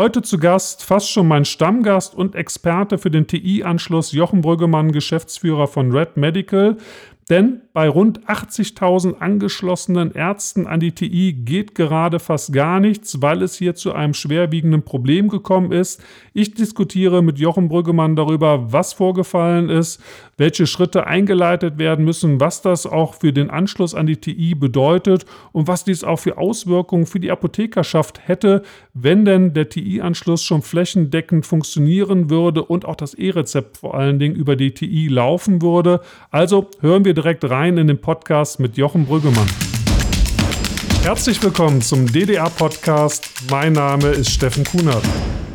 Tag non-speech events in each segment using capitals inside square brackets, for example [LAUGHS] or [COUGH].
Heute zu Gast fast schon mein Stammgast und Experte für den TI-Anschluss Jochen Brüggemann, Geschäftsführer von Red Medical. Denn bei rund 80.000 angeschlossenen Ärzten an die TI geht gerade fast gar nichts, weil es hier zu einem schwerwiegenden Problem gekommen ist. Ich diskutiere mit Jochen Brüggemann darüber, was vorgefallen ist, welche Schritte eingeleitet werden müssen, was das auch für den Anschluss an die TI bedeutet und was dies auch für Auswirkungen für die Apothekerschaft hätte, wenn denn der TI-Anschluss schon flächendeckend funktionieren würde und auch das E-Rezept vor allen Dingen über die TI laufen würde. Also hören wir direkt rein in den Podcast mit Jochen Brüggemann. Herzlich willkommen zum DDA-Podcast. Mein Name ist Steffen Kunert.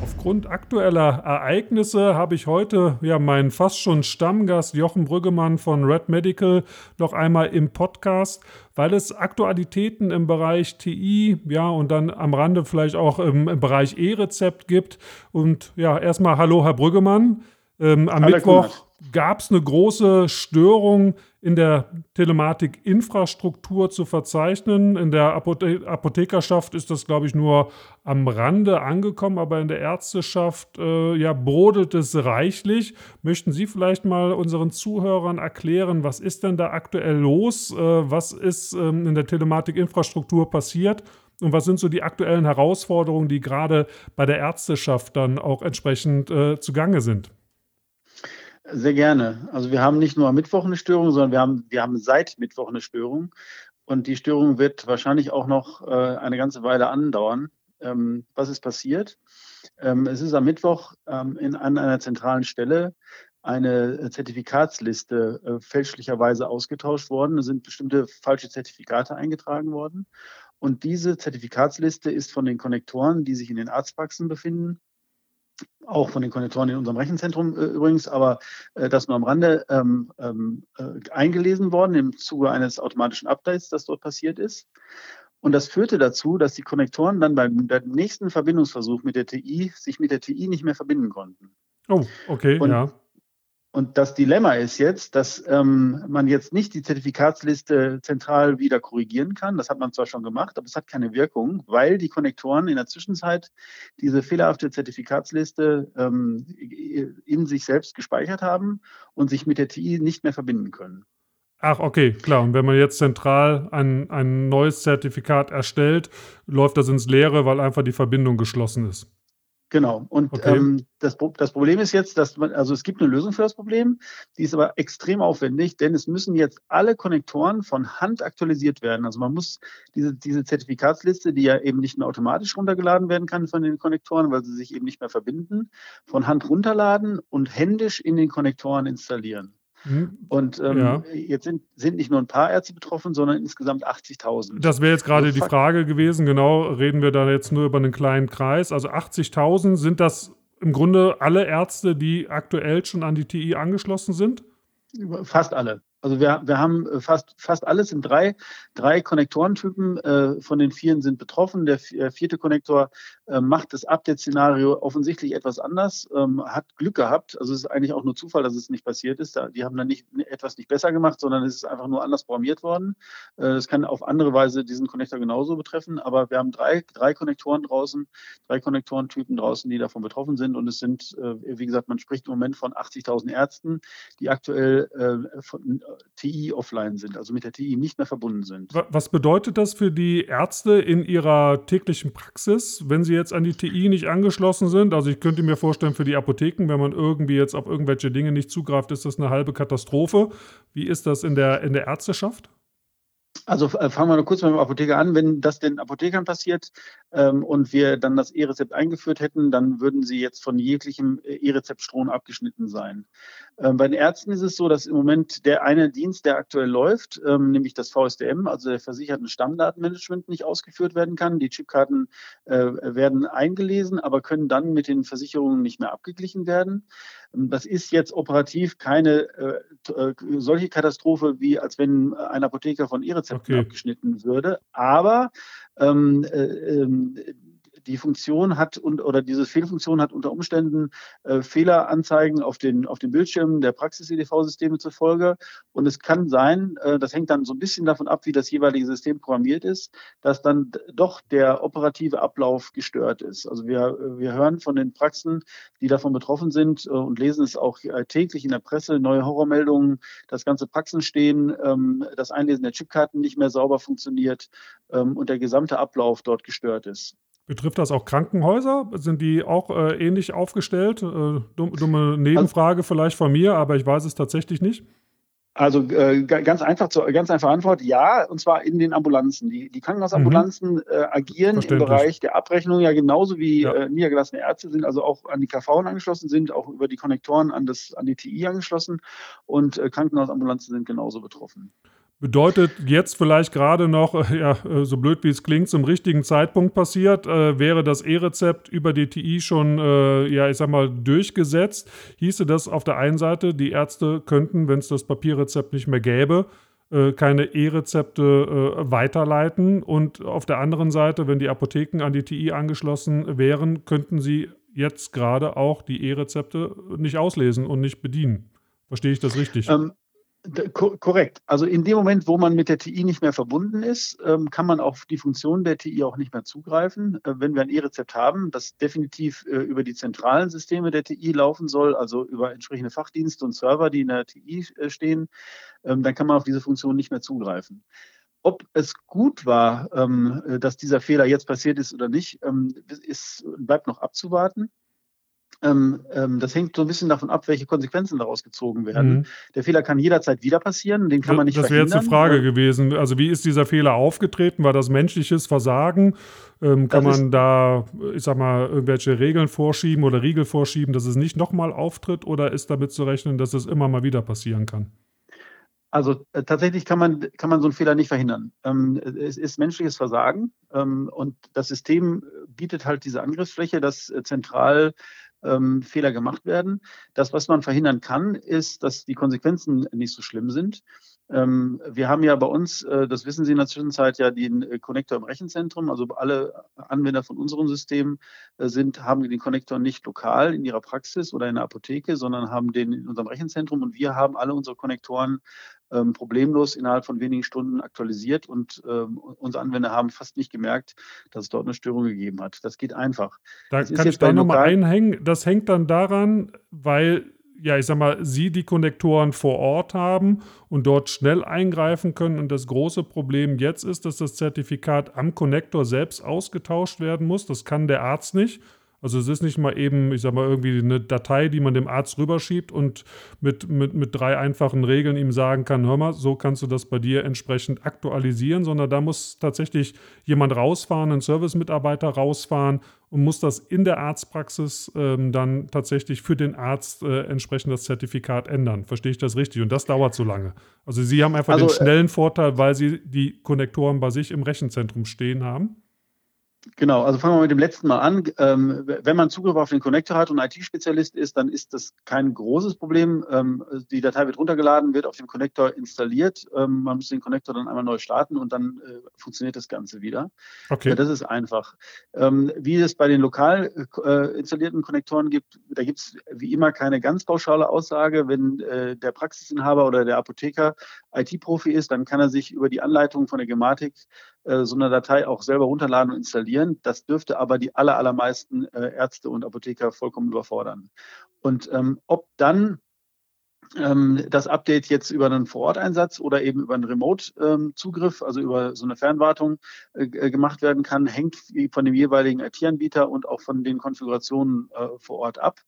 Aufgrund aktueller Ereignisse habe ich heute ja meinen fast schon Stammgast Jochen Brüggemann von Red Medical noch einmal im Podcast, weil es Aktualitäten im Bereich TI, ja, und dann am Rande vielleicht auch im, im Bereich E-Rezept gibt. Und ja, erstmal Hallo, Herr Brüggemann. Ähm, am Mittwoch gab es eine große Störung in der Telematik-Infrastruktur zu verzeichnen. In der Apothe Apothekerschaft ist das, glaube ich, nur am Rande angekommen, aber in der Ärzteschaft äh, ja, brodelt es reichlich. Möchten Sie vielleicht mal unseren Zuhörern erklären, was ist denn da aktuell los? Äh, was ist ähm, in der Telematik-Infrastruktur passiert? Und was sind so die aktuellen Herausforderungen, die gerade bei der Ärzteschaft dann auch entsprechend äh, zugange sind? Sehr gerne. Also wir haben nicht nur am Mittwoch eine Störung, sondern wir haben, wir haben seit Mittwoch eine Störung. Und die Störung wird wahrscheinlich auch noch äh, eine ganze Weile andauern. Ähm, was ist passiert? Ähm, es ist am Mittwoch ähm, in, an einer zentralen Stelle eine Zertifikatsliste äh, fälschlicherweise ausgetauscht worden. Es sind bestimmte falsche Zertifikate eingetragen worden. Und diese Zertifikatsliste ist von den Konnektoren, die sich in den Arztpraxen befinden, auch von den Konnektoren in unserem Rechenzentrum äh, übrigens, aber äh, das nur am Rande ähm, ähm, äh, eingelesen worden im Zuge eines automatischen Updates, das dort passiert ist. Und das führte dazu, dass die Konnektoren dann beim, beim nächsten Verbindungsversuch mit der TI sich mit der TI nicht mehr verbinden konnten. Oh, okay, und, ja. Und das Dilemma ist jetzt, dass ähm, man jetzt nicht die Zertifikatsliste zentral wieder korrigieren kann. Das hat man zwar schon gemacht, aber es hat keine Wirkung, weil die Konnektoren in der Zwischenzeit diese fehlerhafte Zertifikatsliste ähm, in sich selbst gespeichert haben und sich mit der TI nicht mehr verbinden können. Ach, okay, klar. Und wenn man jetzt zentral ein, ein neues Zertifikat erstellt, läuft das ins Leere, weil einfach die Verbindung geschlossen ist. Genau. Und okay. ähm, das, das, Problem ist jetzt, dass man, also es gibt eine Lösung für das Problem, die ist aber extrem aufwendig, denn es müssen jetzt alle Konnektoren von Hand aktualisiert werden. Also man muss diese, diese Zertifikatsliste, die ja eben nicht mehr automatisch runtergeladen werden kann von den Konnektoren, weil sie sich eben nicht mehr verbinden, von Hand runterladen und händisch in den Konnektoren installieren. Mhm. Und ähm, ja. jetzt sind, sind nicht nur ein paar Ärzte betroffen, sondern insgesamt 80.000. Das wäre jetzt gerade die Frage gewesen. Genau, reden wir da jetzt nur über einen kleinen Kreis. Also 80.000 sind das im Grunde alle Ärzte, die aktuell schon an die TI angeschlossen sind? Fast alle. Also wir, wir haben äh, fast, fast alles in drei, drei Konnektorentypen. Äh, von den vieren sind betroffen. Der äh, vierte Konnektor macht das Update-Szenario offensichtlich etwas anders, ähm, hat Glück gehabt. Also es ist eigentlich auch nur Zufall, dass es nicht passiert ist. Da, die haben dann nicht etwas nicht besser gemacht, sondern es ist einfach nur anders programmiert worden. Äh, das kann auf andere Weise diesen Konnektor genauso betreffen. Aber wir haben drei, drei Konnektoren draußen, drei Konnektorentypen draußen, die davon betroffen sind. Und es sind, äh, wie gesagt, man spricht im Moment von 80.000 Ärzten, die aktuell von, TI offline sind, also mit der TI nicht mehr verbunden sind. Was bedeutet das für die Ärzte in ihrer täglichen Praxis, wenn sie jetzt an die TI nicht angeschlossen sind? Also ich könnte mir vorstellen, für die Apotheken, wenn man irgendwie jetzt auf irgendwelche Dinge nicht zugreift, ist das eine halbe Katastrophe. Wie ist das in der, in der Ärzteschaft? Also äh, fangen wir nur kurz mit dem Apotheker an. Wenn das den Apothekern passiert ähm, und wir dann das E-Rezept eingeführt hätten, dann würden sie jetzt von jeglichem äh, E-Rezeptstrom abgeschnitten sein. Ähm, bei den Ärzten ist es so, dass im Moment der eine Dienst, der aktuell läuft, ähm, nämlich das VSDM, also der versicherten Stammdatenmanagement, nicht ausgeführt werden kann. Die Chipkarten äh, werden eingelesen, aber können dann mit den Versicherungen nicht mehr abgeglichen werden. Ähm, das ist jetzt operativ keine äh, äh, solche Katastrophe, wie als wenn ein Apotheker von E-Rezepten okay. abgeschnitten würde. Aber ähm, äh, ähm, die Funktion hat und oder diese Fehlfunktion hat unter Umständen äh, Fehleranzeigen auf den, auf den Bildschirmen der Praxis-EDV-Systeme zur Folge. Und es kann sein, äh, das hängt dann so ein bisschen davon ab, wie das jeweilige System programmiert ist, dass dann doch der operative Ablauf gestört ist. Also wir, wir hören von den Praxen, die davon betroffen sind äh, und lesen es auch äh, täglich in der Presse, neue Horrormeldungen, dass ganze Praxen stehen, ähm, das Einlesen der Chipkarten nicht mehr sauber funktioniert ähm, und der gesamte Ablauf dort gestört ist. Betrifft das auch Krankenhäuser? Sind die auch äh, ähnlich aufgestellt? Äh, dumme Nebenfrage vielleicht von mir, aber ich weiß es tatsächlich nicht. Also äh, ganz einfach zu, ganz einfache Antwort, ja, und zwar in den Ambulanzen. Die, die Krankenhausambulanzen mhm. äh, agieren im Bereich der Abrechnung ja genauso wie ja. äh, niedergelassene Ärzte sind, also auch an die KV angeschlossen sind, auch über die Konnektoren an, das, an die TI angeschlossen und äh, Krankenhausambulanzen sind genauso betroffen. Bedeutet jetzt vielleicht gerade noch, äh, ja, äh, so blöd wie es klingt, zum richtigen Zeitpunkt passiert, äh, wäre das E-Rezept über die TI schon, äh, ja, ich sag mal, durchgesetzt. Hieße das auf der einen Seite, die Ärzte könnten, wenn es das Papierrezept nicht mehr gäbe, äh, keine E-Rezepte äh, weiterleiten. Und auf der anderen Seite, wenn die Apotheken an die TI angeschlossen wären, könnten sie jetzt gerade auch die E-Rezepte nicht auslesen und nicht bedienen. Verstehe ich das richtig? Ähm, Korrekt. Also in dem Moment, wo man mit der TI nicht mehr verbunden ist, ähm, kann man auf die Funktion der TI auch nicht mehr zugreifen. Äh, wenn wir ein E-Rezept haben, das definitiv äh, über die zentralen Systeme der TI laufen soll, also über entsprechende Fachdienste und Server, die in der TI äh, stehen, ähm, dann kann man auf diese Funktion nicht mehr zugreifen. Ob es gut war, ähm, dass dieser Fehler jetzt passiert ist oder nicht, bleibt noch abzuwarten. Ähm, ähm, das hängt so ein bisschen davon ab, welche Konsequenzen daraus gezogen werden. Mhm. Der Fehler kann jederzeit wieder passieren, den kann man nicht das verhindern. Das wäre jetzt eine Frage gewesen. Also wie ist dieser Fehler aufgetreten? War das menschliches Versagen? Ähm, kann man da, ich sag mal, irgendwelche Regeln vorschieben oder Riegel vorschieben, dass es nicht nochmal auftritt? Oder ist damit zu rechnen, dass es immer mal wieder passieren kann? Also äh, tatsächlich kann man, kann man so einen Fehler nicht verhindern. Ähm, es ist menschliches Versagen ähm, und das System bietet halt diese Angriffsfläche, dass äh, zentral ähm, Fehler gemacht werden. Das, was man verhindern kann, ist, dass die Konsequenzen nicht so schlimm sind. Ähm, wir haben ja bei uns, äh, das wissen Sie in der Zwischenzeit, ja den äh, Connector im Rechenzentrum. Also alle Anwender von unserem System äh, sind, haben den Connector nicht lokal in ihrer Praxis oder in der Apotheke, sondern haben den in unserem Rechenzentrum und wir haben alle unsere Konnektoren ähm, problemlos innerhalb von wenigen Stunden aktualisiert und ähm, unsere Anwender haben fast nicht gemerkt, dass es dort eine Störung gegeben hat. Das geht einfach. Da das kann ich da nochmal einhängen. Das hängt dann daran, weil ja, ich sag mal, Sie die Konnektoren vor Ort haben und dort schnell eingreifen können. Und das große Problem jetzt ist, dass das Zertifikat am Konnektor selbst ausgetauscht werden muss. Das kann der Arzt nicht. Also es ist nicht mal eben, ich sag mal, irgendwie eine Datei, die man dem Arzt rüberschiebt und mit, mit, mit drei einfachen Regeln ihm sagen kann, hör mal, so kannst du das bei dir entsprechend aktualisieren, sondern da muss tatsächlich jemand rausfahren, ein Servicemitarbeiter rausfahren und muss das in der Arztpraxis ähm, dann tatsächlich für den Arzt äh, entsprechend das Zertifikat ändern. Verstehe ich das richtig? Und das dauert so lange. Also Sie haben einfach also, den äh, schnellen Vorteil, weil Sie die Konnektoren bei sich im Rechenzentrum stehen haben. Genau, also fangen wir mit dem letzten Mal an. Ähm, wenn man Zugriff auf den Connector hat und IT-Spezialist ist, dann ist das kein großes Problem. Ähm, die Datei wird runtergeladen, wird auf dem Connector installiert. Ähm, man muss den Connector dann einmal neu starten und dann äh, funktioniert das Ganze wieder. Okay. Ja, das ist einfach. Ähm, wie es bei den lokal äh, installierten Konnektoren gibt, da gibt es wie immer keine ganz pauschale Aussage. Wenn äh, der Praxisinhaber oder der Apotheker IT-Profi ist, dann kann er sich über die Anleitung von der Gematik so eine Datei auch selber runterladen und installieren. Das dürfte aber die aller, allermeisten äh, Ärzte und Apotheker vollkommen überfordern. Und ähm, ob dann ähm, das Update jetzt über einen Vororteinsatz oder eben über einen Remote-Zugriff, ähm, also über so eine Fernwartung äh, äh, gemacht werden kann, hängt von dem jeweiligen IT-Anbieter und auch von den Konfigurationen äh, vor Ort ab.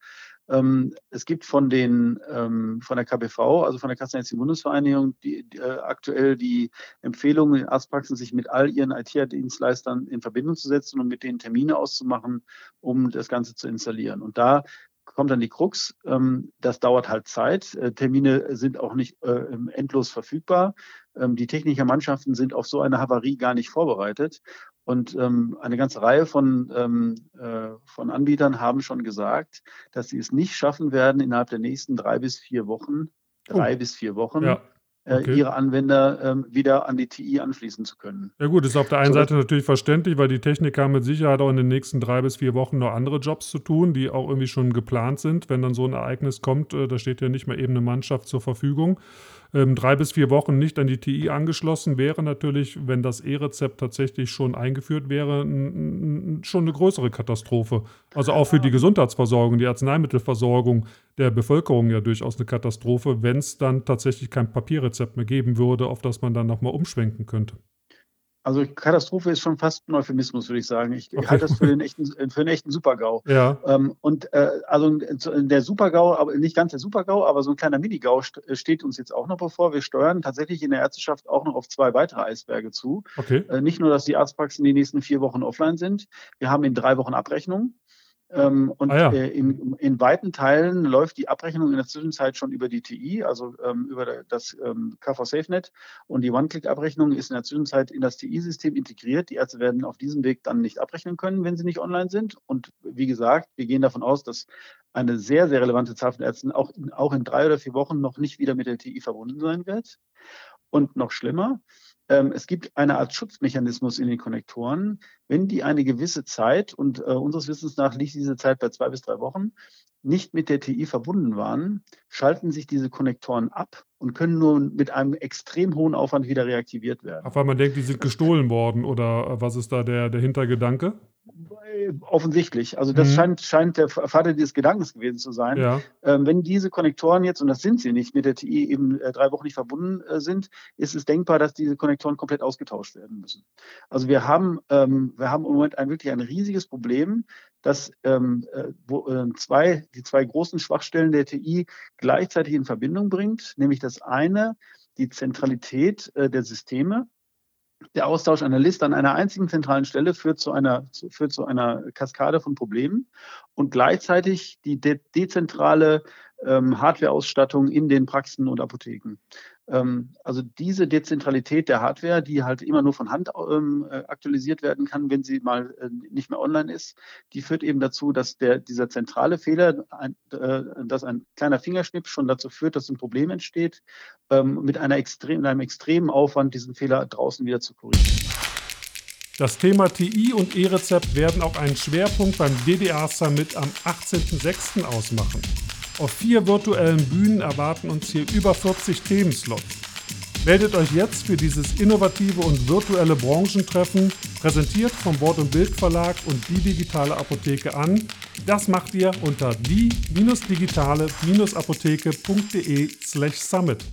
Ähm, es gibt von den ähm, von der KBV, also von der Kassenärztlichen Bundesvereinigung, die, die, äh, aktuell die Empfehlung in Arztpraxen, sich mit all ihren IT-Dienstleistern in Verbindung zu setzen und mit denen Termine auszumachen, um das Ganze zu installieren. Und da kommt dann die Krux. Ähm, das dauert halt Zeit. Äh, Termine sind auch nicht äh, endlos verfügbar. Ähm, die Technikermannschaften sind auf so eine Havarie gar nicht vorbereitet. Und ähm, eine ganze Reihe von, ähm, äh, von Anbietern haben schon gesagt, dass sie es nicht schaffen werden, innerhalb der nächsten drei bis vier Wochen, drei oh. bis vier Wochen, ja. äh, okay. ihre Anwender ähm, wieder an die TI anschließen zu können. Ja gut, ist auf der einen so, Seite natürlich verständlich, weil die Techniker haben mit Sicherheit auch in den nächsten drei bis vier Wochen noch andere Jobs zu tun, die auch irgendwie schon geplant sind. Wenn dann so ein Ereignis kommt, äh, da steht ja nicht mehr eben eine Mannschaft zur Verfügung ähm, drei bis vier Wochen nicht an die TI angeschlossen wäre natürlich, wenn das E-Rezept tatsächlich schon eingeführt wäre, schon eine größere Katastrophe. Also auch für die Gesundheitsversorgung, die Arzneimittelversorgung der Bevölkerung ja durchaus eine Katastrophe, wenn es dann tatsächlich kein Papierrezept mehr geben würde, auf das man dann nochmal umschwenken könnte. Also Katastrophe ist schon fast ein Euphemismus, würde ich sagen. Ich okay. halte das für den echten, für einen echten Supergau. Ja. Ähm, und äh, also der Supergau, aber nicht ganz der Supergau, aber so ein kleiner Minigau st steht uns jetzt auch noch bevor. Wir steuern tatsächlich in der Ärzteschaft auch noch auf zwei weitere Eisberge zu. Okay. Äh, nicht nur, dass die Arztpraxen die nächsten vier Wochen offline sind. Wir haben in drei Wochen Abrechnung. Ähm, und ah, ja. äh, in, in, weiten Teilen läuft die Abrechnung in der Zwischenzeit schon über die TI, also ähm, über das ähm, KV SafeNet. Und die One-Click-Abrechnung ist in der Zwischenzeit in das TI-System integriert. Die Ärzte werden auf diesem Weg dann nicht abrechnen können, wenn sie nicht online sind. Und wie gesagt, wir gehen davon aus, dass eine sehr, sehr relevante Zahl von Ärzten auch in, auch in drei oder vier Wochen noch nicht wieder mit der TI verbunden sein wird. Und noch schlimmer, es gibt eine Art Schutzmechanismus in den Konnektoren. Wenn die eine gewisse Zeit, und äh, unseres Wissens nach liegt diese Zeit bei zwei bis drei Wochen, nicht mit der TI verbunden waren, schalten sich diese Konnektoren ab und können nur mit einem extrem hohen Aufwand wieder reaktiviert werden. Auf weil man denkt, die sind gestohlen worden oder äh, was ist da der, der Hintergedanke? Offensichtlich. Also das mhm. scheint, scheint der Vater dieses Gedankens gewesen zu sein. Ja. Ähm, wenn diese Konnektoren jetzt, und das sind sie nicht, mit der TI eben äh, drei Wochen nicht verbunden äh, sind, ist es denkbar, dass diese Konnektoren komplett ausgetauscht werden müssen. Also wir haben, ähm, wir haben im Moment ein, wirklich ein riesiges Problem, dass ähm, äh, wo, äh, zwei, die zwei großen Schwachstellen der TI gleichzeitig in Verbindung bringt, nämlich das eine, die Zentralität äh, der Systeme, der Austausch einer Liste an einer einzigen zentralen Stelle führt zu einer, führt zu einer Kaskade von Problemen und gleichzeitig die de dezentrale ähm, Hardware-Ausstattung in den Praxen und Apotheken. Ähm, also diese Dezentralität der Hardware, die halt immer nur von Hand ähm, äh, aktualisiert werden kann, wenn sie mal äh, nicht mehr online ist, die führt eben dazu, dass der, dieser zentrale Fehler, ein, äh, dass ein kleiner Fingerschnipp schon dazu führt, dass ein Problem entsteht, ähm, mit, einer extrem, einem extremen Aufwand diesen Fehler draußen wieder zu korrigieren. Das Thema TI und E-Rezept werden auch einen Schwerpunkt beim DDR Summit am 18.06. ausmachen. Auf vier virtuellen Bühnen erwarten uns hier über 40 Themenslots. Meldet euch jetzt für dieses innovative und virtuelle Branchentreffen, präsentiert vom Wort- und Bild Verlag und die digitale Apotheke an. Das macht ihr unter die-digitale-apotheke.de/summit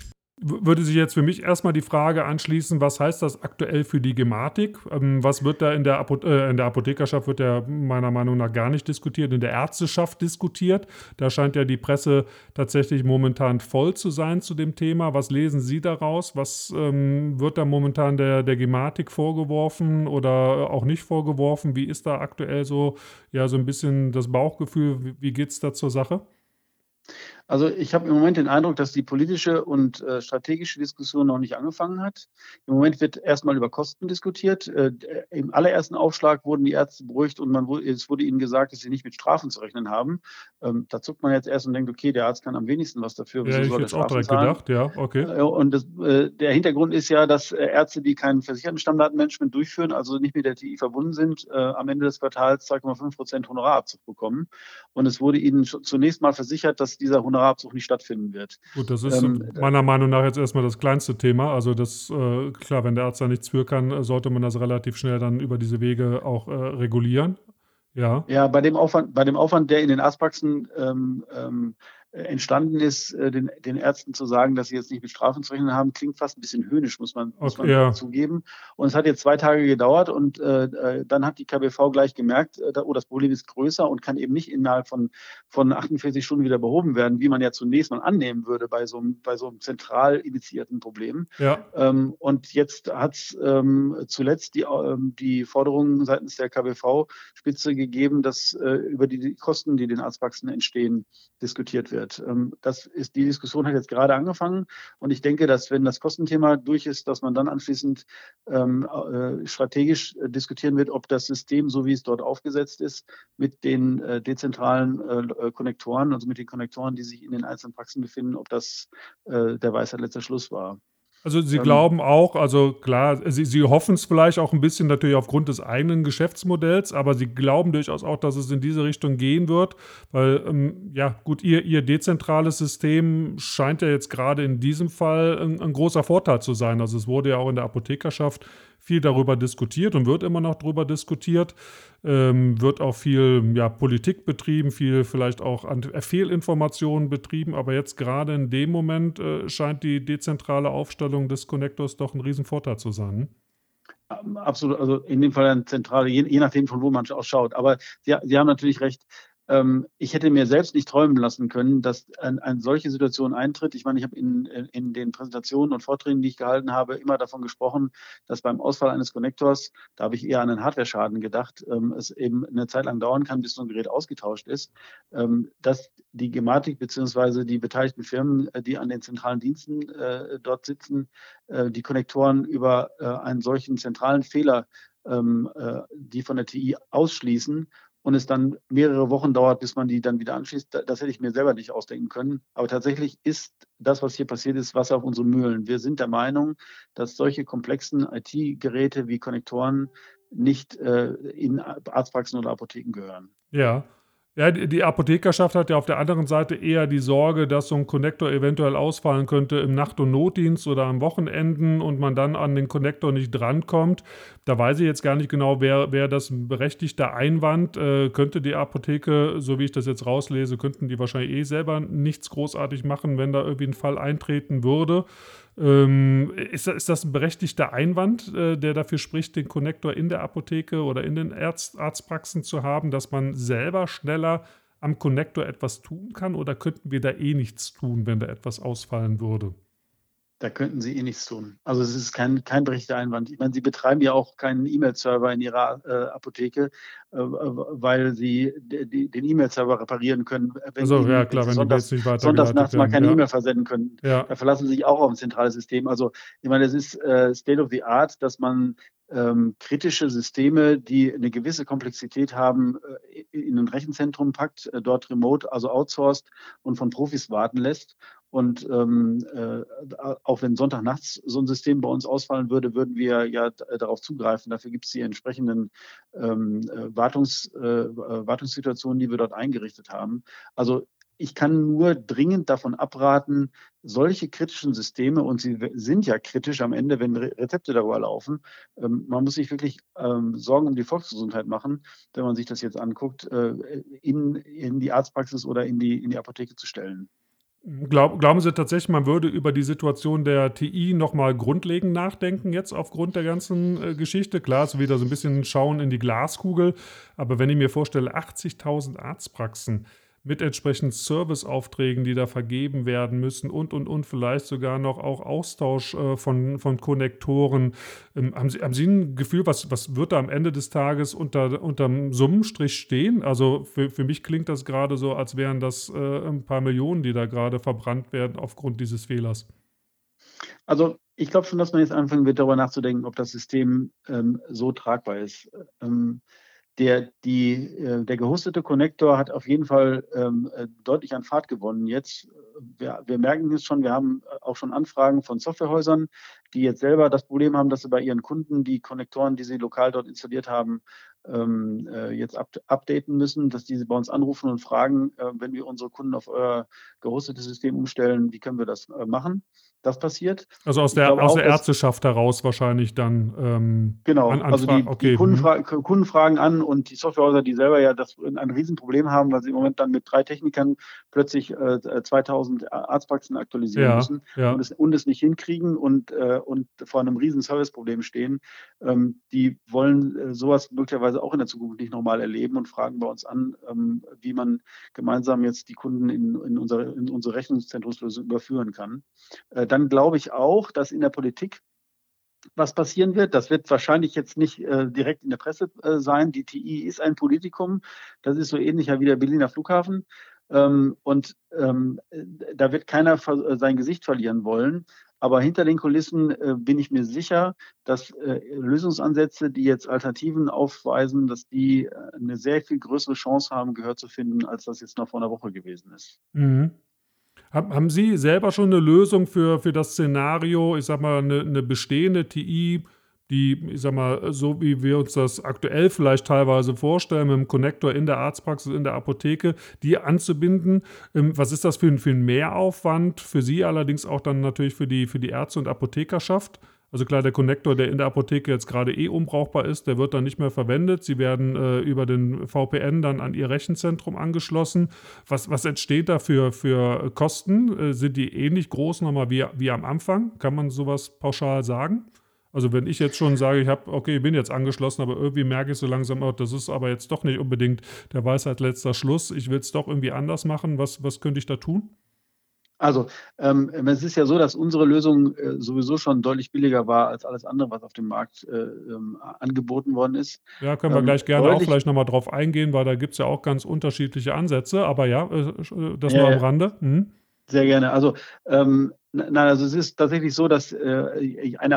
würde sich jetzt für mich erstmal die Frage anschließen, was heißt das aktuell für die Gematik? Ähm, was wird da in der, Apo äh, in der Apothekerschaft, wird ja meiner Meinung nach gar nicht diskutiert, in der Ärzteschaft diskutiert. Da scheint ja die Presse tatsächlich momentan voll zu sein zu dem Thema. Was lesen Sie daraus? Was ähm, wird da momentan der, der Gematik vorgeworfen oder auch nicht vorgeworfen? Wie ist da aktuell so, ja, so ein bisschen das Bauchgefühl? Wie, wie geht es da zur Sache? Also ich habe im Moment den Eindruck, dass die politische und äh, strategische Diskussion noch nicht angefangen hat. Im Moment wird erstmal über Kosten diskutiert. Äh, Im allerersten Aufschlag wurden die Ärzte beruhigt und man, es wurde ihnen gesagt, dass sie nicht mit Strafen zu rechnen haben. Ähm, da zuckt man jetzt erst und denkt, okay, der Arzt kann am wenigsten was dafür. Ja, ich hätte auch direkt zahlen? gedacht, ja, okay. Äh, und das, äh, der Hintergrund ist ja, dass äh, Ärzte, die kein versicherten Stammdatenmanagement durchführen, also nicht mit der TI verbunden sind, äh, am Ende des Quartals 2,5 Prozent Honorarabzug bekommen. Und es wurde ihnen zunächst mal versichert, dass dieser Honorarabzug Honorarabzug nicht stattfinden wird. Gut, das ist ähm, meiner Meinung nach jetzt erstmal das kleinste Thema. Also das, äh, klar, wenn der Arzt da nichts für kann, sollte man das relativ schnell dann über diese Wege auch äh, regulieren. Ja. Ja, bei dem Aufwand, bei dem Aufwand, der in den Arztpraxen ähm, ähm, entstanden ist, äh, den, den Ärzten zu sagen, dass sie jetzt nicht mit Strafen zu rechnen haben, klingt fast ein bisschen höhnisch, muss man, muss man ja. zugeben. Und es hat jetzt zwei Tage gedauert und äh, äh dann hat die KBV gleich gemerkt, äh, oh, das Problem ist größer und kann eben nicht innerhalb von, von 48 Stunden wieder behoben werden, wie man ja zunächst mal annehmen würde bei so einem, bei so einem zentral initiierten Problem. Ja. Ähm, und jetzt hat es ähm, zuletzt die, ähm, die Forderungen seitens der KBV-Spitze gegeben, dass äh, über die Kosten, die den Arztpraxen entstehen, diskutiert wird wird. Ähm, das ist, die Diskussion hat jetzt gerade angefangen und ich denke, dass wenn das Kostenthema durch ist, dass man dann anschließend ähm, äh, strategisch äh, diskutieren wird, ob das System, so wie es dort aufgesetzt ist, mit den äh, dezentralen Konnektoren, also mit den Konnektoren, die sich in den einzelnen Praxen befinden, ob das der Weisheit letzter Schluss war. Also Sie ähm, glauben auch, also klar, Sie, Sie hoffen es vielleicht auch ein bisschen natürlich aufgrund des eigenen Geschäftsmodells, aber Sie glauben durchaus auch, dass es in diese Richtung gehen wird, weil ähm, ja gut, Ihr, Ihr dezentrales System scheint ja jetzt gerade in diesem Fall ein, ein großer Vorteil zu sein. Also es wurde ja auch in der Apothekerschaft viel darüber diskutiert und wird immer noch darüber diskutiert. Ähm, wird auch viel ja, Politik betrieben, viel vielleicht auch an Fehlinformationen betrieben, aber jetzt gerade in dem Moment äh, scheint die dezentrale Aufstellung des Connectors doch ein Riesenvorteil zu sein. Absolut, also in dem Fall eine zentrale, je, je nachdem von wo man ausschaut. Aber Sie, Sie haben natürlich recht, ähm, ich hätte mir selbst nicht träumen lassen können, dass eine ein solche Situation eintritt. Ich meine, ich habe in, in den Präsentationen und Vorträgen, die ich gehalten habe, immer davon gesprochen, dass beim Ausfall eines Konnektors, da habe ich eher an einen Hardware-Schaden gedacht, ähm, es eben eine Zeit lang dauern kann, bis so ein Gerät ausgetauscht ist, ähm, dass die Gematik bzw. die beteiligten Firmen, äh, die an den zentralen Diensten äh, dort sitzen, äh, die Konnektoren über einen solchen zentralen Fehler ähm, die von der TI ausschließen und es dann mehrere Wochen dauert, bis man die dann wieder anschließt, das hätte ich mir selber nicht ausdenken können. Aber tatsächlich ist das, was hier passiert ist, Wasser auf unsere Mühlen. Wir sind der Meinung, dass solche komplexen IT-Geräte wie Konnektoren nicht äh, in Arztpraxen oder Apotheken gehören. Ja, ja, die Apothekerschaft hat ja auf der anderen Seite eher die Sorge, dass so ein Connector eventuell ausfallen könnte im Nacht- und Notdienst oder am Wochenenden und man dann an den Connector nicht drankommt. Da weiß ich jetzt gar nicht genau, wer, wer das berechtigter Einwand äh, könnte die Apotheke, so wie ich das jetzt rauslese, könnten die wahrscheinlich eh selber nichts großartig machen, wenn da irgendwie ein Fall eintreten würde. Ähm, ist, ist, das ein berechtigter Einwand, äh, der dafür spricht, den Konnektor in der Apotheke oder in den Arzt, Arztpraxen zu haben, dass man selber schneller am Konnektor etwas tun kann? Oder könnten wir da eh nichts tun, wenn da etwas ausfallen würde? Da könnten Sie eh nichts tun. Also es ist kein, kein berechtigter Einwand. Ich meine, Sie betreiben ja auch keinen E-Mail-Server in Ihrer äh, Apotheke, äh, weil Sie die, den E-Mail-Server reparieren können. Wenn also Sie, ja, klar, wenn, wenn Sie nicht Sonntags nachts mal keine ja. E-Mail versenden können. Ja. Da verlassen Sie sich auch auf ein zentrales System. Also ich meine, es ist äh, State of the Art, dass man ähm, kritische Systeme, die eine gewisse Komplexität haben, äh, in ein Rechenzentrum packt, äh, dort remote, also outsourced und von Profis warten lässt. Und ähm, äh, auch wenn Sonntagnachts so ein System bei uns ausfallen würde, würden wir ja darauf zugreifen. Dafür gibt es die entsprechenden ähm, äh, Wartungs, äh, Wartungssituationen, die wir dort eingerichtet haben. Also ich kann nur dringend davon abraten, solche kritischen Systeme, und sie sind ja kritisch am Ende, wenn Rezepte darüber laufen, ähm, man muss sich wirklich ähm, Sorgen um die Volksgesundheit machen, wenn man sich das jetzt anguckt, äh, in, in die Arztpraxis oder in die, in die Apotheke zu stellen. Glaub, glauben Sie tatsächlich, man würde über die Situation der TI nochmal grundlegend nachdenken, jetzt aufgrund der ganzen äh, Geschichte? Klar, ist wieder so ein bisschen Schauen in die Glaskugel, aber wenn ich mir vorstelle, 80.000 Arztpraxen, mit entsprechenden Serviceaufträgen, die da vergeben werden müssen und, und, und vielleicht sogar noch auch Austausch äh, von, von Konnektoren. Ähm, haben, Sie, haben Sie ein Gefühl, was, was wird da am Ende des Tages unter, unterm Summenstrich stehen? Also für, für mich klingt das gerade so, als wären das äh, ein paar Millionen, die da gerade verbrannt werden aufgrund dieses Fehlers. Also ich glaube schon, dass man jetzt anfangen wird, darüber nachzudenken, ob das System ähm, so tragbar ist. Ähm, der, die, äh, der gehostete Connector hat auf jeden Fall ähm, äh, deutlich an Fahrt gewonnen. Jetzt, wir, wir merken es schon, wir haben auch schon Anfragen von Softwarehäusern, die jetzt selber das Problem haben, dass sie bei ihren Kunden die Konnektoren, die sie lokal dort installiert haben, ähm, äh, jetzt up updaten müssen, dass diese bei uns anrufen und fragen, äh, wenn wir unsere Kunden auf euer gehostetes System umstellen, wie können wir das äh, machen? Das passiert. Also aus der, aus der Ärzteschaft heraus wahrscheinlich dann. Ähm, genau, an, also die, okay. die Kunden, fra Kunden, fragen an und die Softwarehäuser, die selber ja das ein Riesenproblem haben, weil sie im Moment dann mit drei Technikern plötzlich äh, 2000 Arztpraxen aktualisieren ja, müssen ja. Und, es, und, es, nicht hinkriegen und, äh, und vor einem riesen Serviceproblem stehen. Ähm, die wollen äh, sowas möglicherweise auch in der Zukunft nicht nochmal erleben und fragen bei uns an, ähm, wie man gemeinsam jetzt die Kunden in, in, unsere, in unsere Rechnungszentrumslösung überführen kann. Dann glaube ich auch, dass in der Politik was passieren wird. Das wird wahrscheinlich jetzt nicht äh, direkt in der Presse äh, sein. Die TI ist ein Politikum. Das ist so ähnlich wie der Berliner Flughafen. Ähm, und ähm, da wird keiner äh, sein Gesicht verlieren wollen. Aber hinter den Kulissen äh, bin ich mir sicher, dass äh, Lösungsansätze, die jetzt Alternativen aufweisen, dass die äh, eine sehr viel größere Chance haben, Gehör zu finden, als das jetzt noch vor einer Woche gewesen ist. Mhm. Haben Sie selber schon eine Lösung für, für das Szenario, ich sag mal, eine, eine bestehende TI, die, ich sag mal, so wie wir uns das aktuell vielleicht teilweise vorstellen, mit dem Connector in der Arztpraxis, in der Apotheke, die anzubinden. Ähm, was ist das für ein, für ein Mehraufwand? Für Sie allerdings auch dann natürlich für die, für die Ärzte und Apothekerschaft? Also klar, der Connector, der in der Apotheke jetzt gerade eh unbrauchbar ist, der wird dann nicht mehr verwendet. Sie werden äh, über den VPN dann an Ihr Rechenzentrum angeschlossen. Was, was entsteht da für, für Kosten? Äh, sind die ähnlich groß nochmal wie, wie am Anfang? Kann man sowas pauschal sagen? Also wenn ich jetzt schon sage, ich habe, okay, ich bin jetzt angeschlossen, aber irgendwie merke ich so langsam, oh, das ist aber jetzt doch nicht unbedingt der Weisheit letzter Schluss. Ich will es doch irgendwie anders machen. Was, was könnte ich da tun? Also ähm, es ist ja so, dass unsere Lösung äh, sowieso schon deutlich billiger war als alles andere, was auf dem Markt äh, ähm, angeboten worden ist. Ja, können wir ähm, gleich gerne auch vielleicht nochmal drauf eingehen, weil da gibt es ja auch ganz unterschiedliche Ansätze. Aber ja, äh, äh das nur am Rande. Mhm. Sehr gerne. Also ähm, Nein, also es ist tatsächlich so, dass äh, eine,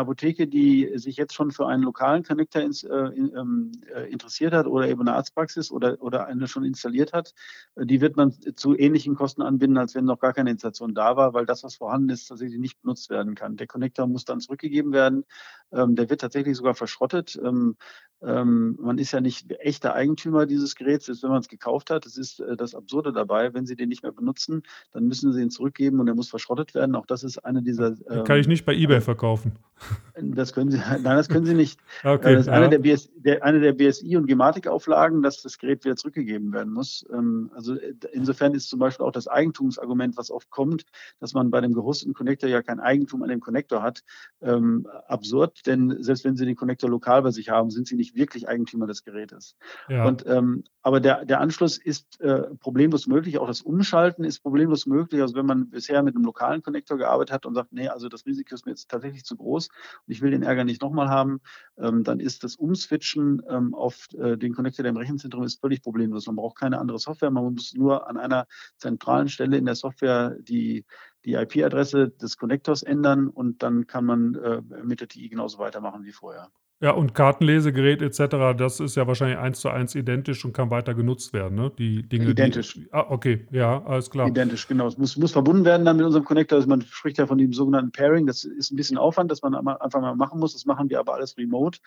Apotheke, die sich jetzt schon für einen lokalen Connector äh, ähm, äh, interessiert hat oder eben eine Arztpraxis oder, eine schon installiert hat, die wird man zu ähnlichen Kosten anbinden, als wenn noch gar keine Installation da war, weil das, was vorhanden ist, tatsächlich nicht benutzt werden kann. Der Connector muss dann zurückgegeben werden. Ähm, der wird tatsächlich sogar verschrottet. Ähm, man ist ja nicht echter Eigentümer dieses Geräts, selbst wenn man es gekauft hat. Das ist das Absurde dabei. Wenn Sie den nicht mehr benutzen, dann müssen Sie ihn zurückgeben und er muss verschrottet werden werden. Auch das ist eine dieser. Ähm, Kann ich nicht bei eBay verkaufen. [LAUGHS] Das können Sie, nein, das können Sie nicht. [LAUGHS] okay, das ist ja. eine, der BS, der, eine der BSI- und Gematik-Auflagen, dass das Gerät wieder zurückgegeben werden muss. Ähm, also äh, insofern ist zum Beispiel auch das Eigentumsargument, was oft kommt, dass man bei dem gehosteten Connector ja kein Eigentum an dem Connector hat, ähm, absurd. Denn selbst wenn Sie den Connector lokal bei sich haben, sind Sie nicht wirklich Eigentümer des Gerätes. Ja. Und, ähm, aber der, der Anschluss ist äh, problemlos möglich. Auch das Umschalten ist problemlos möglich. Also wenn man bisher mit einem lokalen Connector gearbeitet hat und sagt, nee, also das Risiko ist mir jetzt tatsächlich zu groß und ich will den Ärger nicht nochmal haben, ähm, dann ist das Umswitchen ähm, auf äh, den Connector, der im Rechenzentrum ist, völlig problemlos. Man braucht keine andere Software, man muss nur an einer zentralen Stelle in der Software die die IP-Adresse des Connectors ändern und dann kann man äh, mit der TI genauso weitermachen wie vorher. Ja, und Kartenlesegerät etc., das ist ja wahrscheinlich eins zu eins identisch und kann weiter genutzt werden, ne? Die Dinge. Identisch. Die, ah, okay, ja, alles klar. Identisch, genau. Es muss, muss verbunden werden dann mit unserem Connector. Also man spricht ja von dem sogenannten Pairing. Das ist ein bisschen Aufwand, das man einfach mal machen muss. Das machen wir aber alles remote.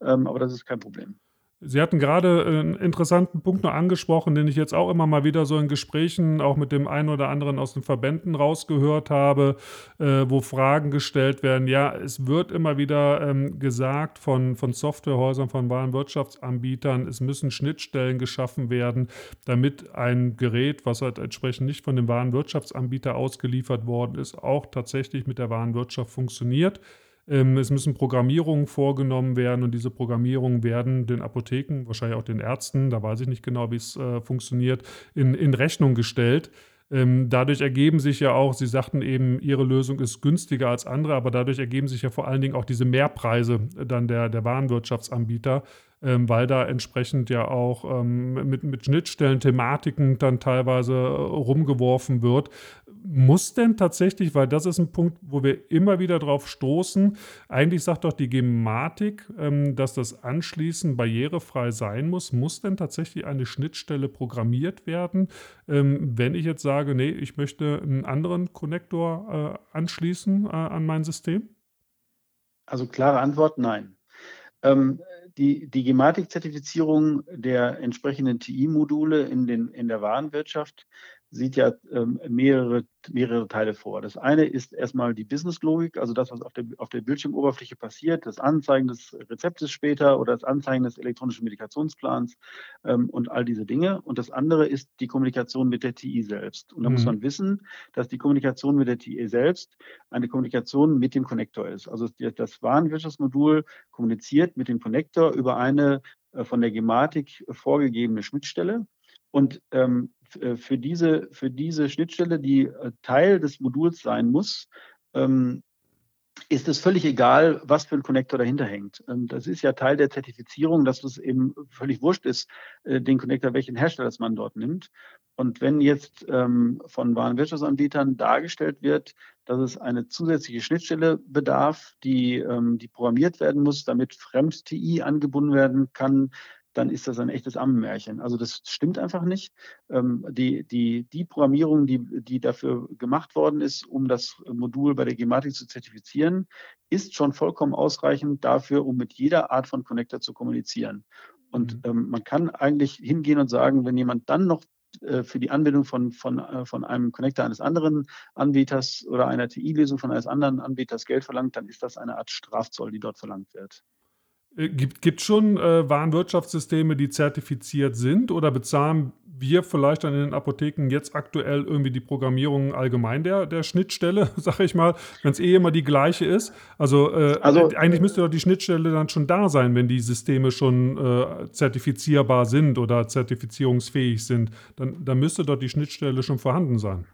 Ähm, aber das ist kein Problem. Sie hatten gerade einen interessanten Punkt noch angesprochen, den ich jetzt auch immer mal wieder so in Gesprächen auch mit dem einen oder anderen aus den Verbänden rausgehört habe, äh, wo Fragen gestellt werden. Ja, es wird immer wieder ähm, gesagt von, von Softwarehäusern, von Warenwirtschaftsanbietern, es müssen Schnittstellen geschaffen werden, damit ein Gerät, was halt entsprechend nicht von dem Warenwirtschaftsanbieter ausgeliefert worden ist, auch tatsächlich mit der Warenwirtschaft funktioniert. Ähm, es müssen Programmierungen vorgenommen werden und diese Programmierungen werden den Apotheken, wahrscheinlich auch den Ärzten, da weiß ich nicht genau, wie es äh, funktioniert, in, in Rechnung gestellt. Ähm, dadurch ergeben sich ja auch, Sie sagten eben, Ihre Lösung ist günstiger als andere, aber dadurch ergeben sich ja vor allen Dingen auch diese Mehrpreise dann der, der Warenwirtschaftsanbieter, ähm, weil da entsprechend ja auch ähm, mit, mit Schnittstellen, Thematiken dann teilweise äh, rumgeworfen wird. Muss denn tatsächlich, weil das ist ein Punkt, wo wir immer wieder drauf stoßen, eigentlich sagt doch die Gematik, ähm, dass das Anschließen barrierefrei sein muss. Muss denn tatsächlich eine Schnittstelle programmiert werden, ähm, wenn ich jetzt sage, nee, ich möchte einen anderen Konnektor äh, anschließen äh, an mein System? Also klare Antwort, nein. Ähm, die, die Gematik-Zertifizierung der entsprechenden TI-Module in, in der Warenwirtschaft sieht ja ähm, mehrere, mehrere Teile vor. Das eine ist erstmal die Business-Logik, also das, was auf der, auf der Bildschirmoberfläche passiert, das Anzeigen des Rezeptes später oder das Anzeigen des elektronischen Medikationsplans ähm, und all diese Dinge. Und das andere ist die Kommunikation mit der TI selbst. Und da mhm. muss man wissen, dass die Kommunikation mit der TI selbst eine Kommunikation mit dem Connector ist. Also das Warenwirtschaftsmodul kommuniziert mit dem Connector über eine äh, von der Gematik vorgegebene Schnittstelle. Und ähm, äh, für, diese, für diese Schnittstelle, die äh, Teil des Moduls sein muss, ähm, ist es völlig egal, was für ein Connector dahinter hängt. Ähm, das ist ja Teil der Zertifizierung, dass es eben völlig wurscht ist, äh, den Connector, welchen Herstellers man dort nimmt. Und wenn jetzt ähm, von Warenwirtschaftsanbietern dargestellt wird, dass es eine zusätzliche Schnittstelle bedarf, die, ähm, die programmiert werden muss, damit Fremd-TI angebunden werden kann, dann ist das ein echtes Ammenmärchen. Also das stimmt einfach nicht. Ähm, die, die, die Programmierung, die, die dafür gemacht worden ist, um das Modul bei der Gematik zu zertifizieren, ist schon vollkommen ausreichend dafür, um mit jeder Art von Connector zu kommunizieren. Und mhm. ähm, man kann eigentlich hingehen und sagen, wenn jemand dann noch äh, für die Anbindung von, von, äh, von einem Connector eines anderen Anbieters oder einer TI-Lösung von eines anderen Anbieters Geld verlangt, dann ist das eine Art Strafzoll, die dort verlangt wird. Äh, gibt es schon äh, Warenwirtschaftssysteme, die zertifiziert sind oder bezahlen wir vielleicht dann in den Apotheken jetzt aktuell irgendwie die Programmierung allgemein der, der Schnittstelle, [LAUGHS] sag ich mal, wenn es eh immer die gleiche ist? Also, äh, also eigentlich müsste doch die Schnittstelle dann schon da sein, wenn die Systeme schon äh, zertifizierbar sind oder zertifizierungsfähig sind. Dann, dann müsste doch die Schnittstelle schon vorhanden sein.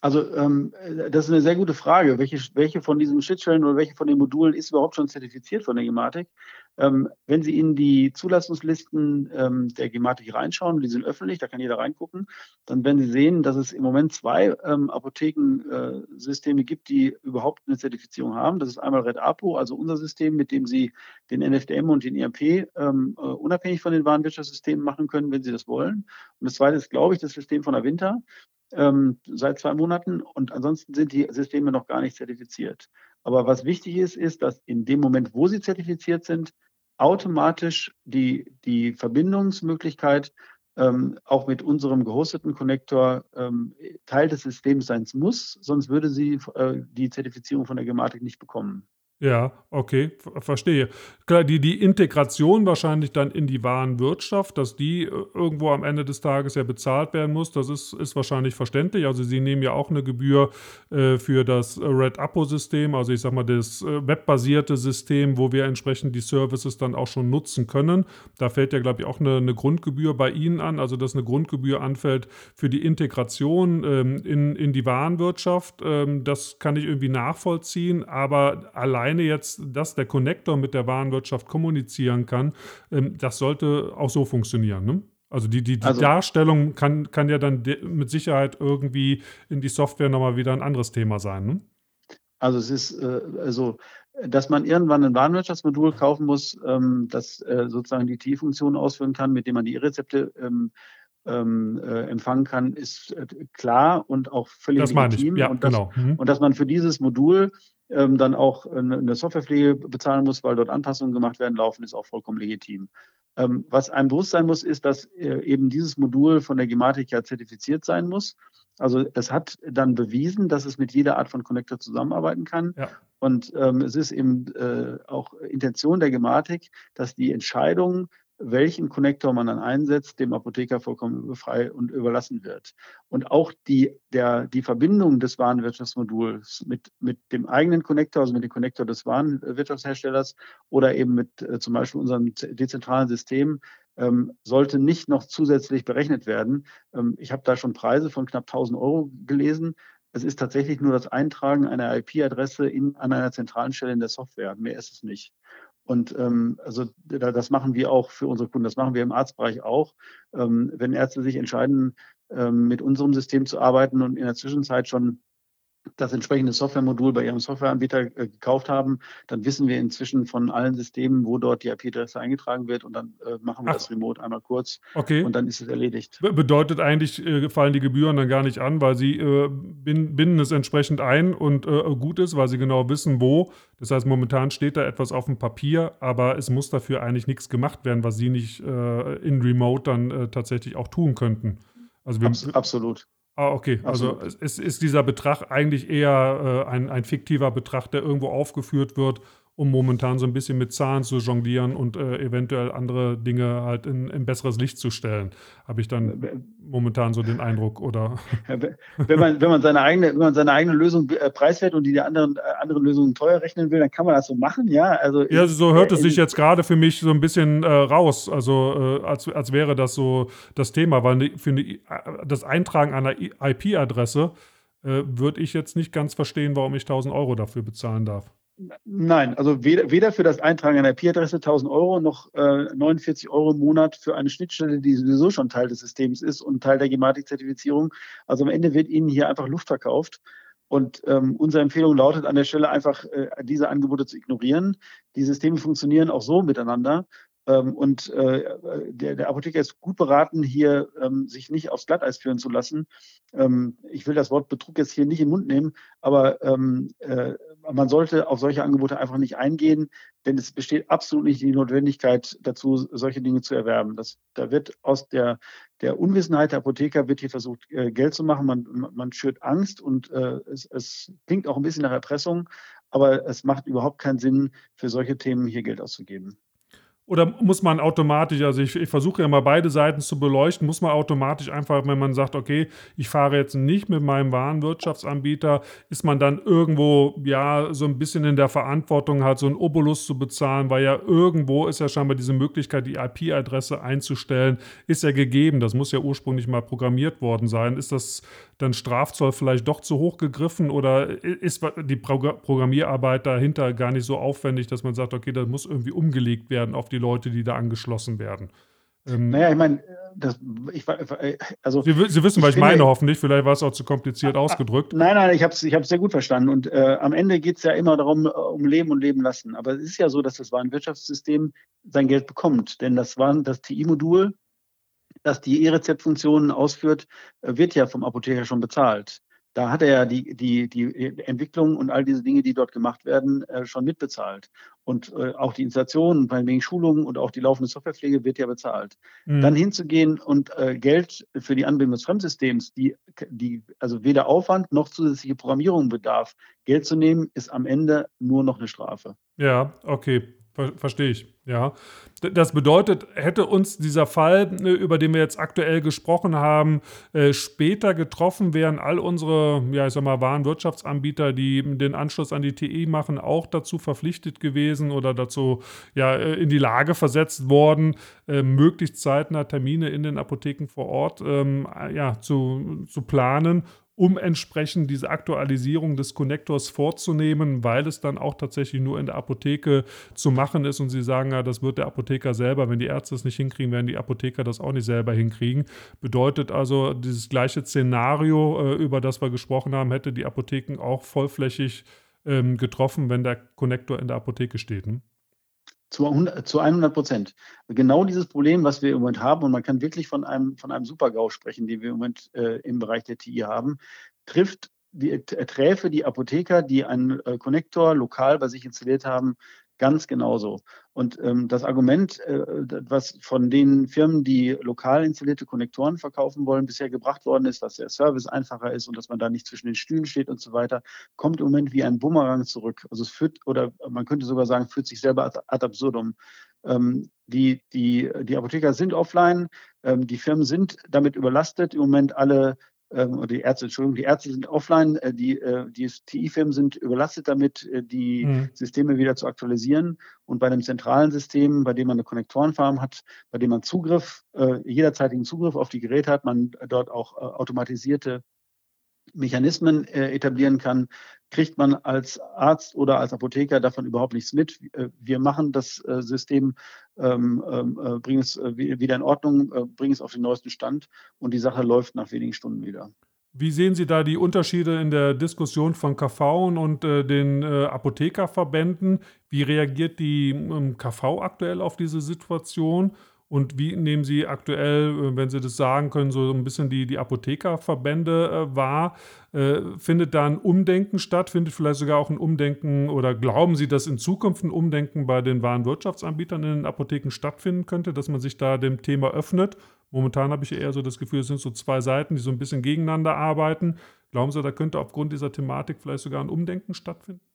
Also ähm, das ist eine sehr gute Frage. Welche, welche von diesen Schnittstellen oder welche von den Modulen ist überhaupt schon zertifiziert von der Gematik? Ähm, wenn Sie in die Zulassungslisten ähm, der Gematik reinschauen, die sind öffentlich, da kann jeder reingucken, dann werden Sie sehen, dass es im Moment zwei ähm, Apothekensysteme gibt, die überhaupt eine Zertifizierung haben. Das ist einmal Red Apo, also unser System, mit dem Sie den NFDM und den ERP ähm, äh, unabhängig von den Warenwirtschaftssystemen machen können, wenn Sie das wollen. Und das zweite ist, glaube ich, das System von Avinta ähm, seit zwei Monaten und ansonsten sind die Systeme noch gar nicht zertifiziert. Aber was wichtig ist, ist, dass in dem Moment, wo sie zertifiziert sind, automatisch die, die Verbindungsmöglichkeit ähm, auch mit unserem gehosteten Connector ähm, Teil des Systems sein muss, sonst würde sie äh, die Zertifizierung von der Gematik nicht bekommen. Ja, okay, verstehe. Klar, die, die Integration wahrscheinlich dann in die Warenwirtschaft, dass die äh, irgendwo am Ende des Tages ja bezahlt werden muss, das ist, ist wahrscheinlich verständlich. Also Sie nehmen ja auch eine Gebühr äh, für das Red Apo-System, also ich sag mal das äh, webbasierte System, wo wir entsprechend die Services dann auch schon nutzen können. Da fällt ja, glaube ich, auch eine, eine, Grundgebühr bei Ihnen an, also dass eine Grundgebühr anfällt für die Integration ähm, in, in die Warenwirtschaft. Ähm, das kann ich irgendwie nachvollziehen, aber allein alleine jetzt, dass der Connector mit der Warenwirtschaft kommunizieren kann, ähm, das sollte auch so funktionieren. Ne? Also die, die, die also, Darstellung kann, kann ja dann mit Sicherheit irgendwie in die Software nochmal wieder ein anderes Thema sein. Ne? Also es ist äh, also dass man irgendwann ein Warenwirtschaftsmodul kaufen muss, ähm, das äh, sozusagen die T-Funktion ausführen kann, mit dem man die E-Rezepte ähm, ähm, äh, empfangen kann, ist äh, klar und auch völlig das legitim. Ja, und, das, genau. Mhm. und dass man für dieses Modul ähm, dann auch eine Softwarepflege bezahlen muss, weil dort Anpassungen gemacht werden laufen, ist auch vollkommen legitim. Ähm, was einem bewusst sein muss, ist, dass äh, eben dieses Modul von der Gematik ja zertifiziert sein muss. Also es hat dann bewiesen, dass es mit jeder Art von Connector zusammenarbeiten kann. Ja. Und ähm, es ist eben äh, auch Intention der Gematik, dass die Entscheidung welchen Konnektor man dann einsetzt, dem Apotheker vollkommen frei und überlassen wird. Und auch die, der, die Verbindung des Warenwirtschaftsmoduls mit, mit dem eigenen Konnektor, also mit dem Konnektor des Warenwirtschaftsherstellers oder eben mit äh, zum Beispiel unserem dezentralen System, ähm, sollte nicht noch zusätzlich berechnet werden. Ähm, ich habe da schon Preise von knapp 1000 Euro gelesen. Es ist tatsächlich nur das Eintragen einer IP-Adresse an einer zentralen Stelle in der Software. Mehr ist es nicht. Und ähm, also das machen wir auch für unsere Kunden, das machen wir im Arztbereich auch. Ähm, wenn Ärzte sich entscheiden, ähm, mit unserem System zu arbeiten und in der Zwischenzeit schon das entsprechende Softwaremodul bei Ihrem Softwareanbieter äh, gekauft haben, dann wissen wir inzwischen von allen Systemen, wo dort die IP-Adresse eingetragen wird und dann äh, machen wir Ach. das remote einmal kurz okay. und dann ist es erledigt. Bedeutet eigentlich, äh, fallen die Gebühren dann gar nicht an, weil Sie äh, binden es entsprechend ein und äh, gut ist, weil Sie genau wissen, wo. Das heißt, momentan steht da etwas auf dem Papier, aber es muss dafür eigentlich nichts gemacht werden, was Sie nicht äh, in Remote dann tatsächlich auch tun könnten. Also wir, Abs absolut. Ah, okay. Also ist, ist dieser Betrag eigentlich eher äh, ein, ein fiktiver Betrag, der irgendwo aufgeführt wird, um momentan so ein bisschen mit Zahlen zu jonglieren und äh, eventuell andere Dinge halt in, in besseres Licht zu stellen. Habe ich dann momentan so den Eindruck, oder? Wenn man, wenn man seine eigene, wenn man seine eigene Lösung äh, preiswert und die der anderen, äh, anderen Lösungen teuer rechnen will, dann kann man das so machen, ja. Also ja, so hört es sich jetzt gerade für mich so ein bisschen äh, raus. Also äh, als, als wäre das so das Thema, weil ne, für ne, das Eintragen einer IP-Adresse äh, würde ich jetzt nicht ganz verstehen, warum ich 1000 Euro dafür bezahlen darf. Nein, also weder, weder für das Eintragen einer IP-Adresse 1000 Euro noch äh, 49 Euro im Monat für eine Schnittstelle, die sowieso schon Teil des Systems ist und Teil der Gematik-Zertifizierung. Also am Ende wird Ihnen hier einfach Luft verkauft. Und ähm, unsere Empfehlung lautet an der Stelle einfach, äh, diese Angebote zu ignorieren. Die Systeme funktionieren auch so miteinander. Ähm, und äh, der, der, Apotheker ist gut beraten, hier ähm, sich nicht aufs Glatteis führen zu lassen. Ähm, ich will das Wort Betrug jetzt hier nicht in den Mund nehmen, aber ähm, äh, man sollte auf solche Angebote einfach nicht eingehen, denn es besteht absolut nicht die Notwendigkeit dazu, solche Dinge zu erwerben. Das, da wird aus der, der Unwissenheit der Apotheker wird hier versucht, äh, Geld zu machen. Man, man schürt Angst und äh, es, es klingt auch ein bisschen nach Erpressung, aber es macht überhaupt keinen Sinn, für solche Themen hier Geld auszugeben. Oder muss man automatisch, also ich, ich versuche ja mal beide Seiten zu beleuchten, muss man automatisch einfach, wenn man sagt, okay, ich fahre jetzt nicht mit meinem Warenwirtschaftsanbieter, ist man dann irgendwo ja so ein bisschen in der Verantwortung, halt so einen Obolus zu bezahlen, weil ja irgendwo ist ja scheinbar diese Möglichkeit, die IP-Adresse einzustellen, ist ja gegeben. Das muss ja ursprünglich mal programmiert worden sein. Ist das dann Strafzoll vielleicht doch zu hoch gegriffen oder ist die Programmierarbeit dahinter gar nicht so aufwendig, dass man sagt, okay, das muss irgendwie umgelegt werden auf die die Leute, die da angeschlossen werden. Ähm, naja, ich meine, ich, also, Sie, Sie wissen, was ich, ich meine, hoffentlich. Vielleicht war es auch zu kompliziert ah, ah, ausgedrückt. Nein, nein, ich habe es ich sehr gut verstanden. Und äh, am Ende geht es ja immer darum, äh, um Leben und Leben lassen. Aber es ist ja so, dass das Warenwirtschaftssystem sein Geld bekommt. Denn das, Waren, das TI-Modul, das die E-Rezept-Funktionen ausführt, äh, wird ja vom Apotheker schon bezahlt da hat er ja die, die, die Entwicklung und all diese Dinge, die dort gemacht werden, äh, schon mitbezahlt. Und äh, auch die Installation, wegen Schulungen und auch die laufende Softwarepflege wird ja bezahlt. Mhm. Dann hinzugehen und äh, Geld für die Anbindung des Fremdsystems, die, die also weder Aufwand noch zusätzliche Programmierung bedarf, Geld zu nehmen, ist am Ende nur noch eine Strafe. Ja, okay. Ver Verstehe ich, ja. Das bedeutet, hätte uns dieser Fall, ne, über den wir jetzt aktuell gesprochen haben, äh, später getroffen, wären all unsere, ja, ich sag mal, Warenwirtschaftsanbieter, die den Anschluss an die TE machen, auch dazu verpflichtet gewesen oder dazu ja, äh, in die Lage versetzt worden, äh, möglichst zeitnah Termine in den Apotheken vor Ort ähm, ja, zu, zu planen um entsprechend diese Aktualisierung des Konnektors vorzunehmen, weil es dann auch tatsächlich nur in der Apotheke zu machen ist und Sie sagen ja, das wird der Apotheker selber, wenn die Ärzte es nicht hinkriegen, werden die Apotheker das auch nicht selber hinkriegen. Bedeutet also, dieses gleiche Szenario, äh, über das wir gesprochen haben, hätte die Apotheken auch vollflächig ähm, getroffen, wenn der Konnektor in der Apotheke steht. Hm? Zu, 100, zu 100 Prozent. Genau dieses Problem, was wir im Moment haben, und man kann wirklich von einem, von einem Super-GAU sprechen, den wir im Moment äh, im Bereich der TI haben, trifft die, äh, träfe die Apotheker, die einen äh, Konnektor lokal bei sich installiert haben, Ganz genauso. Und ähm, das Argument, äh, was von den Firmen, die lokal installierte Konnektoren verkaufen wollen, bisher gebracht worden ist, dass der Service einfacher ist und dass man da nicht zwischen den Stühlen steht und so weiter, kommt im Moment wie ein Bumerang zurück. Also es führt, oder man könnte sogar sagen, führt sich selber ad absurdum. Ähm, die, die, die Apotheker sind offline, ähm, die Firmen sind damit überlastet, im Moment alle ähm, die Ärzte, Entschuldigung, die Ärzte sind offline, äh, die, äh, die TI-Firmen sind überlastet damit, äh, die mhm. Systeme wieder zu aktualisieren. Und bei einem zentralen System, bei dem man eine Konnektorenfarm hat, bei dem man Zugriff, jederzeitigen Zugriff auf die Geräte hat, man dort auch automatisierte Mechanismen etablieren kann, kriegt man als Arzt oder als Apotheker davon überhaupt nichts mit. Äh, wir machen das äh, System, ähm, ähm äh, bringen es wieder in Ordnung, bringen es auf den neuesten Stand und die Sache läuft nach wenigen Stunden wieder. Wie sehen Sie da die Unterschiede in der Diskussion von KV und den Apothekerverbänden? Wie reagiert die ähm, KV aktuell auf diese Situation? Und wie nehmen Sie aktuell, äh, wenn Sie das sagen können, so ein bisschen die, die Apothekerverbände äh, wahr? Äh, findet da ein Umdenken statt? Findet vielleicht sogar auch ein Umdenken oder glauben Sie, dass in Zukunft ein Umdenken bei den Warenwirtschaftsanbietern in den Apotheken stattfinden könnte, dass man sich da dem Thema öffnet? Momentan habe ich eher so das Gefühl, es sind so zwei Seiten, die so ein bisschen gegeneinander arbeiten. Glauben Sie, da könnte aufgrund dieser Thematik vielleicht sogar ein Umdenken stattfinden?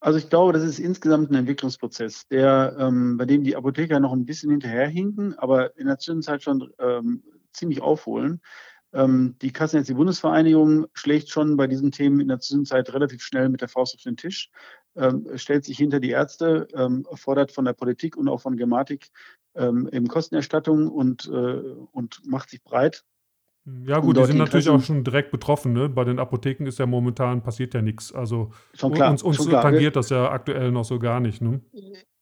Also ich glaube, das ist insgesamt ein Entwicklungsprozess, der, ähm, bei dem die Apotheker noch ein bisschen hinterherhinken, aber in der Zwischenzeit schon ähm, ziemlich aufholen. Ähm, die Kassenärztliche Bundesvereinigung schlägt schon bei diesen Themen in der Zwischenzeit relativ schnell mit der Faust auf den Tisch, ähm, stellt sich hinter die Ärzte, ähm, fordert von der Politik und auch von Gematik ähm, eben Kostenerstattung und, äh, und macht sich breit ja gut, die sind natürlich auch schon direkt betroffen. Ne? Bei den Apotheken ist ja momentan passiert ja nichts. Also klar, uns, uns tangiert das ja aktuell noch so gar nicht. Ne?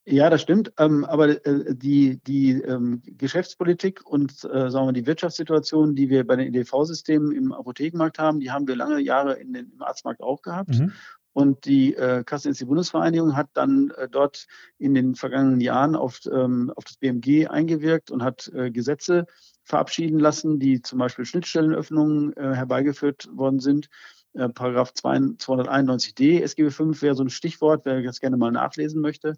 Ja, das stimmt. Ähm, aber äh, die, die ähm, Geschäftspolitik und äh, sagen wir, die Wirtschaftssituation, die wir bei den EDV-Systemen im Apothekenmarkt haben, die haben wir lange Jahre in den, im Arztmarkt auch gehabt. Mhm. Und die äh, Kassenärztliche Bundesvereinigung hat dann äh, dort in den vergangenen Jahren auf, ähm, auf das BMG eingewirkt und hat äh, Gesetze verabschieden lassen, die zum Beispiel Schnittstellenöffnungen äh, herbeigeführt worden sind. Äh, Paragraph 291d SGB 5 wäre so ein Stichwort, wer das gerne mal nachlesen möchte.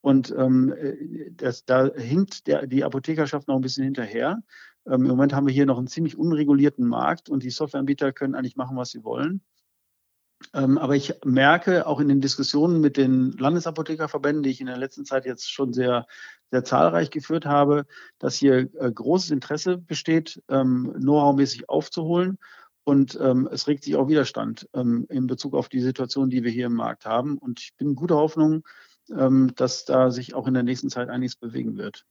Und ähm, äh, das, da hinkt der, die Apothekerschaft noch ein bisschen hinterher. Ähm, Im Moment haben wir hier noch einen ziemlich unregulierten Markt und die Softwareanbieter können eigentlich machen, was sie wollen. Ähm, aber ich merke auch in den Diskussionen mit den Landesapothekerverbänden, die ich in der letzten Zeit jetzt schon sehr, sehr zahlreich geführt habe, dass hier äh, großes Interesse besteht, ähm, Know-how-mäßig aufzuholen. Und ähm, es regt sich auch Widerstand in Bezug auf die Situation, die wir hier im Markt haben. Und ich bin guter Hoffnung, dass da sich auch in der nächsten Zeit einiges bewegen wird.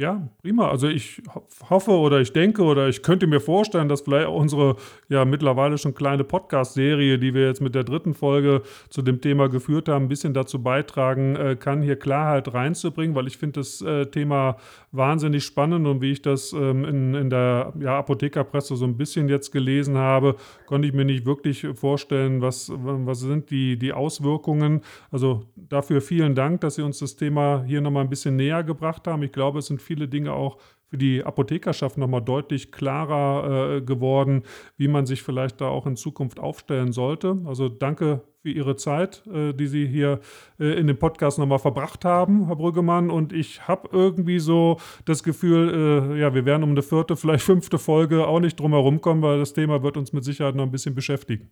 Ja, prima. Also ich hoffe oder ich denke oder ich könnte mir vorstellen, dass vielleicht auch unsere ja mittlerweile schon kleine Podcast-Serie, die wir jetzt mit der dritten Folge zu dem Thema geführt haben, ein bisschen dazu beitragen äh, kann, hier Klarheit reinzubringen, weil ich finde das äh, Thema wahnsinnig spannend und wie ich das ähm, in, in der ja, Apothekerpresse so ein bisschen jetzt gelesen habe, konnte ich mir nicht wirklich vorstellen, was, was sind die, die Auswirkungen. Also dafür vielen Dank, dass Sie uns das Thema hier nochmal ein bisschen näher gebracht haben. Ich glaube, es sind viele Dinge auch für die Apothekerschaft nochmal deutlich klarer äh, geworden, wie man sich vielleicht da auch in Zukunft aufstellen sollte. Also danke für Ihre Zeit, äh, die Sie hier äh, in dem Podcast nochmal verbracht haben, Herr Brüggemann. Und ich habe irgendwie so das Gefühl, äh, ja, wir werden um eine vierte, vielleicht fünfte Folge auch nicht drum herum kommen, weil das Thema wird uns mit Sicherheit noch ein bisschen beschäftigen.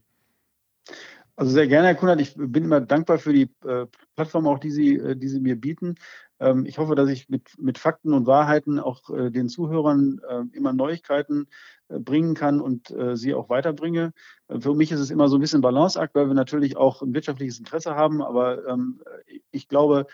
Also sehr gerne, Herr Kunert. Ich bin immer dankbar für die äh, Plattform auch, die Sie, äh, die Sie mir bieten. Ähm, ich hoffe, dass ich mit, mit Fakten und Wahrheiten auch äh, den Zuhörern äh, immer Neuigkeiten äh, bringen kann und äh, sie auch weiterbringe. für mich ist es immer so ein bisschen Balanceakt, weil wir natürlich auch ein wirtschaftliches Interesse haben. Aber ähm, ich glaube,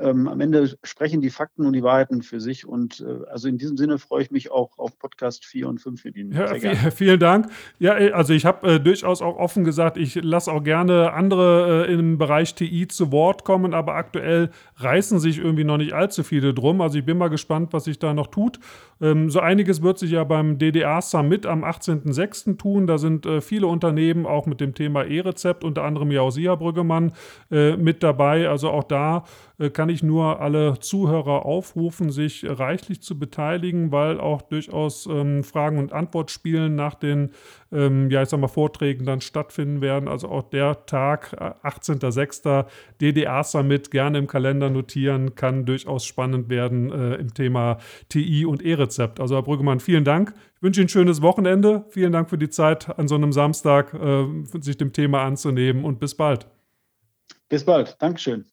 ähm, am Ende sprechen die Fakten und die Wahrheiten für sich. Und äh, also in diesem Sinne freue ich mich auch auf Podcast 4 und 5 mit Ihnen. Ja, vielen Dank. Ja, also ich habe äh, durchaus auch offen gesagt, ich lasse auch gerne andere äh, im Bereich TI zu Wort kommen, aber aktuell reißen sich irgendwie noch nicht allzu viele drum. Also ich bin mal gespannt, was sich da noch tut. Ähm, so einiges wird sich ja beim DDA Summit am 18.06. tun. Da sind äh, viele Unternehmen auch mit dem Thema E-Rezept, unter anderem ja auch Sia Brüggemann, äh, mit dabei. Also auch da äh, kann ich nur alle Zuhörer aufrufen, sich reichlich zu beteiligen, weil auch durchaus ähm, Fragen- und Antwortspielen nach den, ähm, ja, ich sag mal, Vorträgen dann stattfinden werden. Also auch der Tag, 18.06. DDA Summit, gerne im Kalender notieren, kann durchaus spannend werden äh, im Thema TI und E-Rezept. Also Herr Brüggemann, vielen Dank. Ich wünsche Ihnen ein schönes Wochenende. Vielen Dank für die Zeit an so einem Samstag, äh, sich dem Thema anzunehmen und bis bald. Bis bald. Dankeschön.